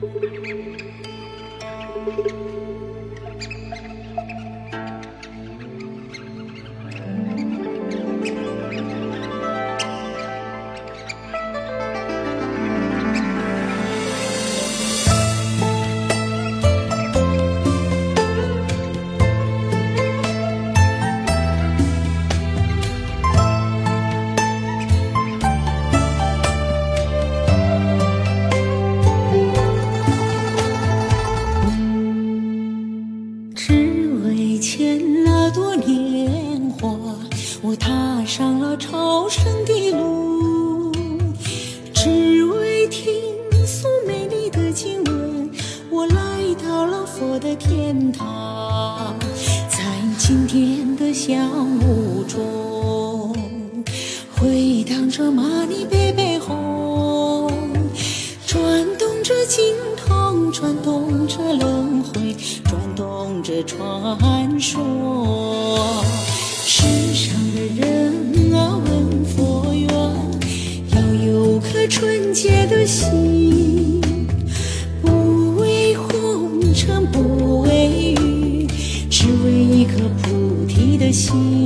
Thank you. 只为牵那朵莲花，我踏上了朝圣的路；只为听诵美丽的经文，我来到了佛的天堂。在经典的香雾中，回荡着玛尼贝贝哄，转动着经筒，转动的传说。世上的人啊，问佛缘，要有颗纯洁的心，不为红尘，不为欲，只为一颗菩提的心。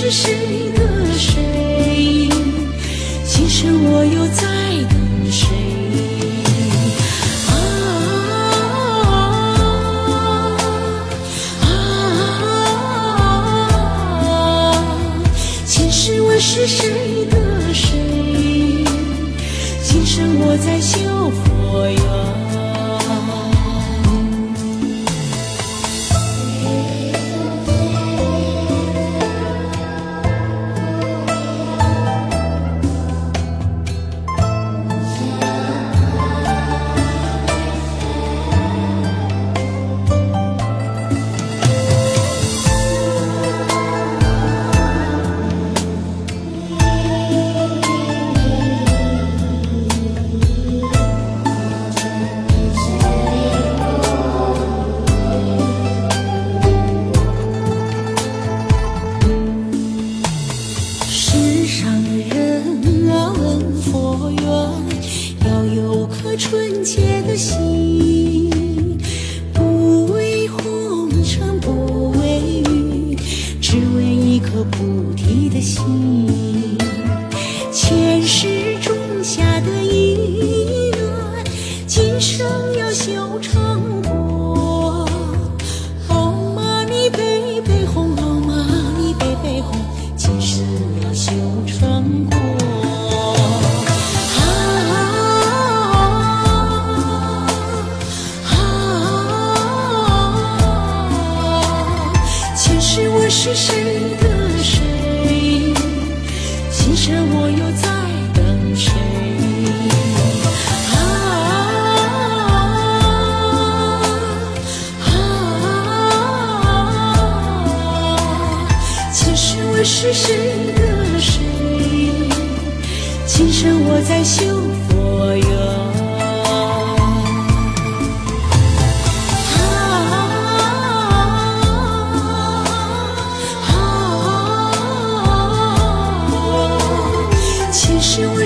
是谁纯洁的心，是谁的谁？今生我又在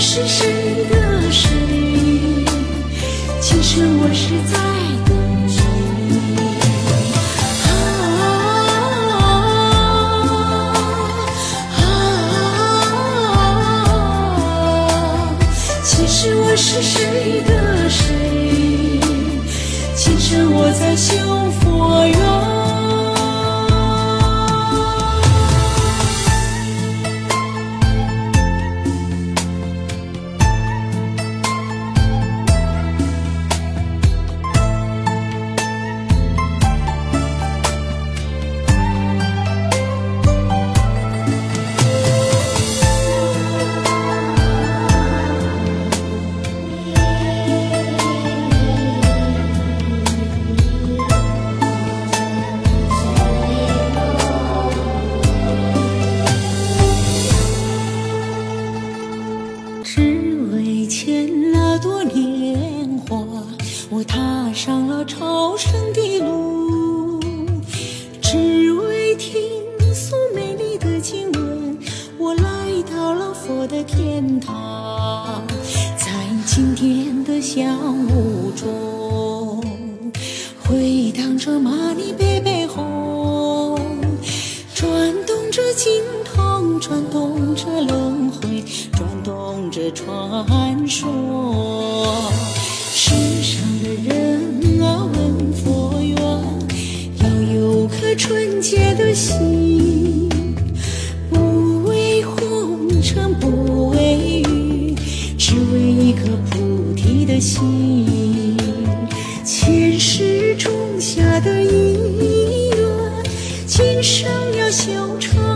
是谁的谁？其实我是在等谁？前世我是谁传说世上的人啊问佛缘要有颗纯洁的心不为红尘不为欲只为一颗菩提的心。前世种下的因缘今生要修成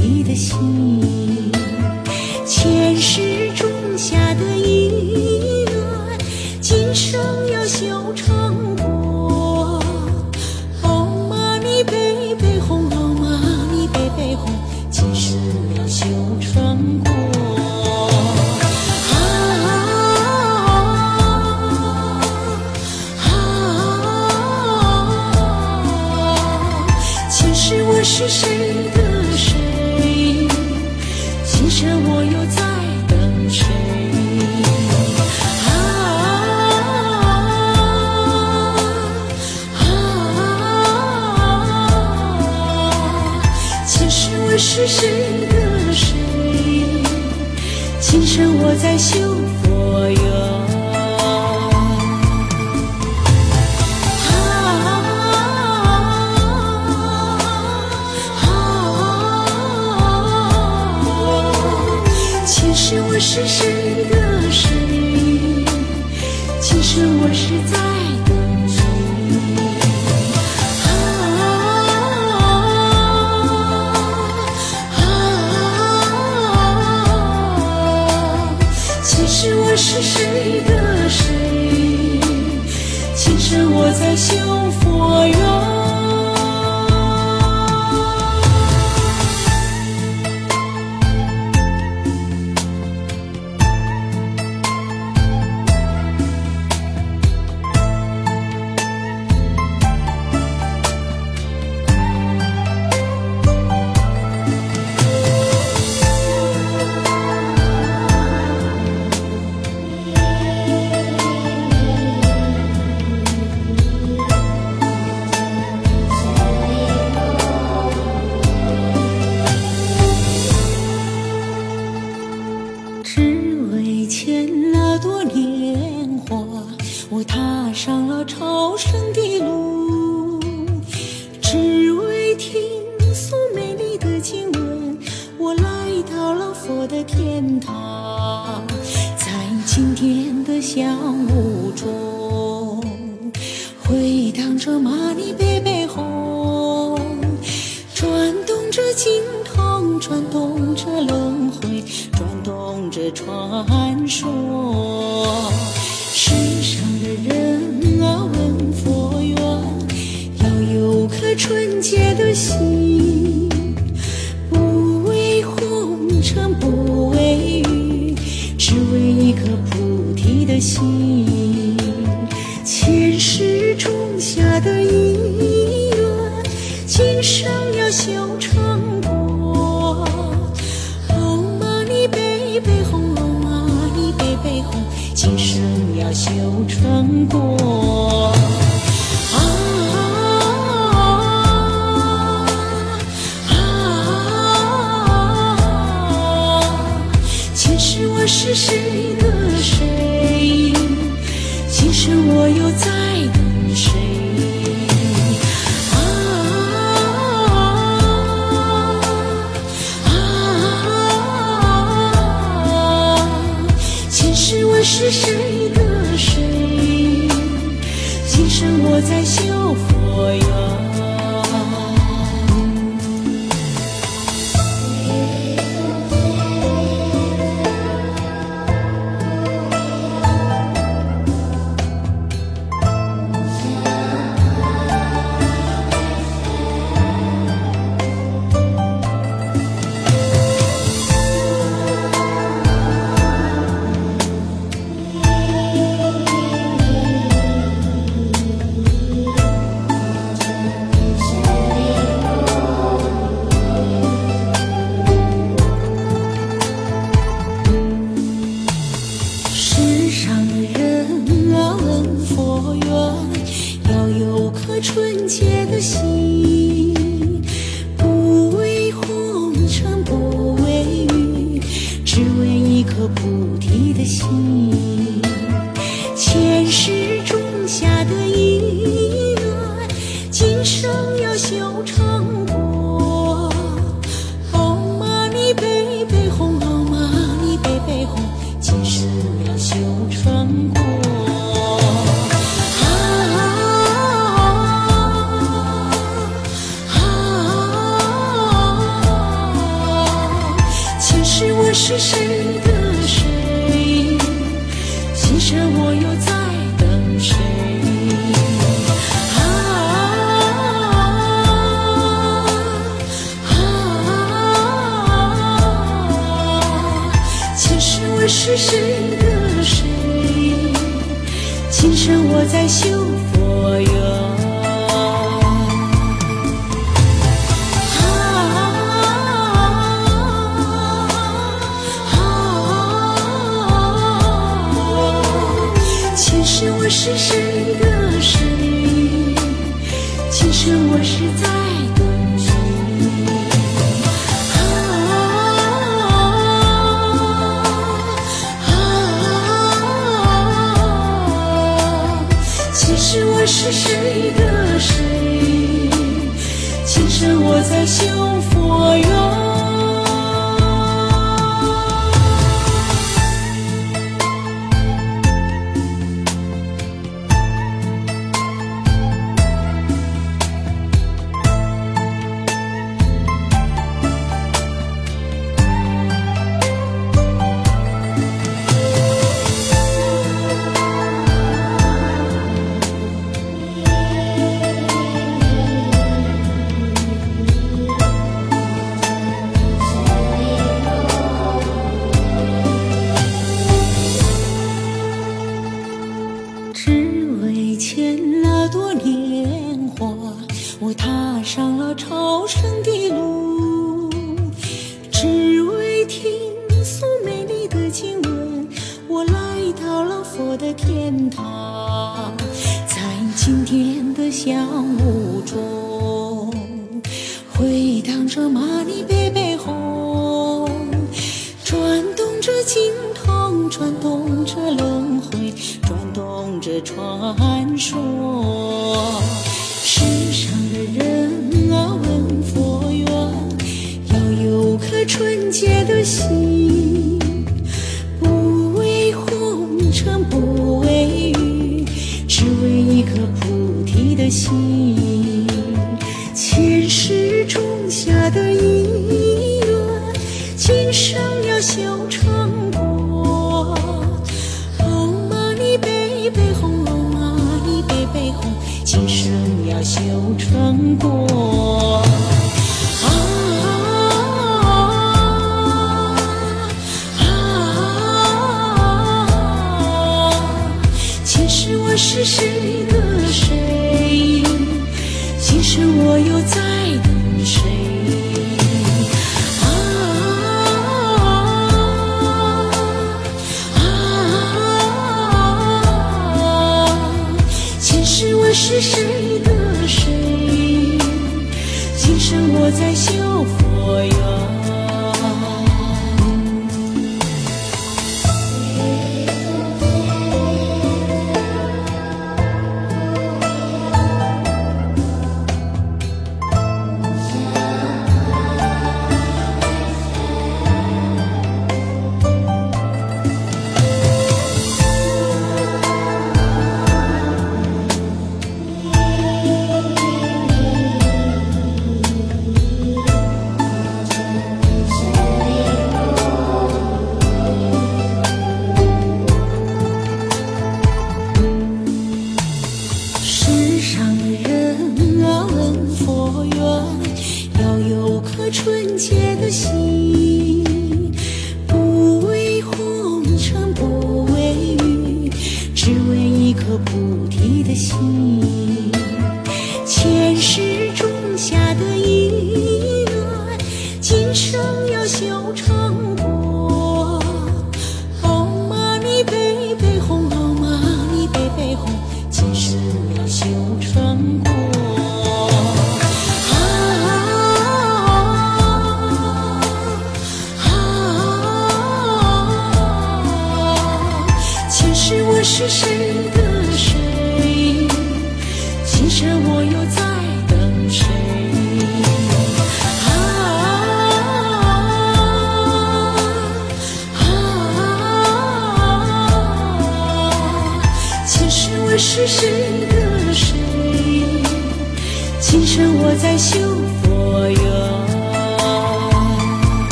你的心。雾中，回荡着玛尼贝贝红，转动着经筒，转动着轮回，转动着传说。世上的人啊，问佛缘，要有颗纯洁的心。生要修成果。哦，玛尼贝贝红，哦，玛尼贝贝红，今生要修成果。是谁的谁？今生我在修佛我是谁？的谁今生我在修佛缘啊啊前世我是谁的谁今生我是在是，我是谁的谁？今生我在修佛缘。动着轮回转动着传说。世上的人啊问佛缘要有颗纯洁的心。修成果。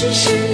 只是